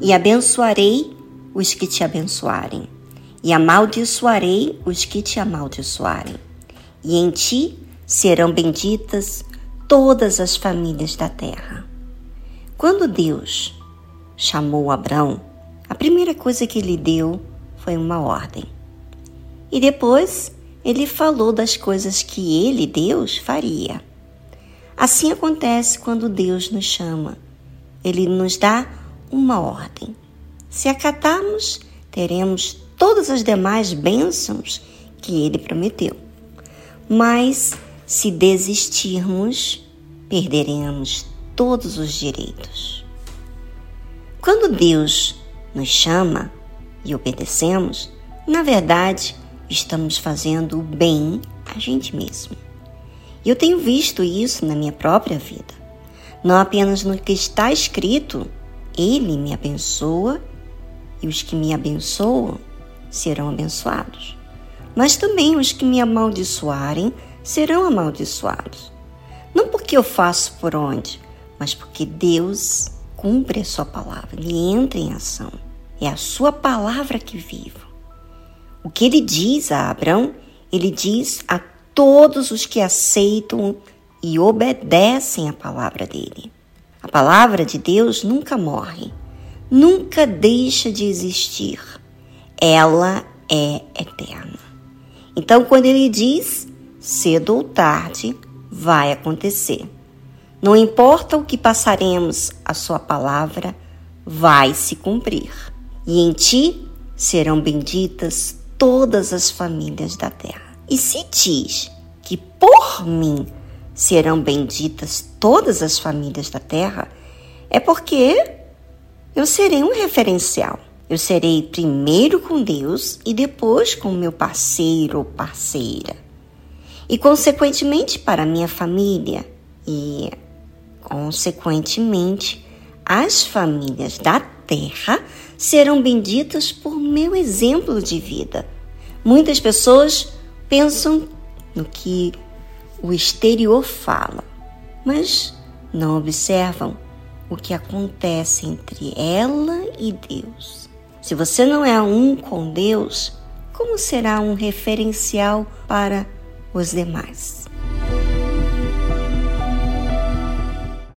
E abençoarei os que te abençoarem, e amaldiçoarei os que te amaldiçoarem. E em ti serão benditas todas as famílias da terra. Quando Deus chamou Abraão, a primeira coisa que ele deu foi uma ordem. E depois ele falou das coisas que ele, Deus, faria. Assim acontece quando Deus nos chama. Ele nos dá uma ordem. Se acatarmos, teremos todas as demais bênçãos que ele prometeu. Mas se desistirmos, perderemos todos os direitos. Quando Deus nos chama e obedecemos, na verdade, estamos fazendo o bem a gente mesmo. Eu tenho visto isso na minha própria vida. Não apenas no que está escrito ele me abençoa e os que me abençoam serão abençoados. Mas também os que me amaldiçoarem serão amaldiçoados. Não porque eu faço por onde, mas porque Deus cumpre a sua palavra, ele entra em ação. É a sua palavra que vivo. O que ele diz a Abraão, ele diz a todos os que aceitam e obedecem a palavra dele. A palavra de Deus nunca morre, nunca deixa de existir. Ela é eterna. Então, quando ele diz cedo ou tarde, vai acontecer. Não importa o que passaremos, a sua palavra vai se cumprir. E em ti serão benditas todas as famílias da terra. E se diz que por mim serão benditas todas as famílias da terra, é porque eu serei um referencial. Eu serei primeiro com Deus e depois com meu parceiro ou parceira. E, consequentemente, para minha família e, consequentemente, as famílias da terra serão benditas por meu exemplo de vida. Muitas pessoas pensam no que o exterior fala, mas não observam o que acontece entre ela e Deus. Se você não é um com Deus, como será um referencial para os demais?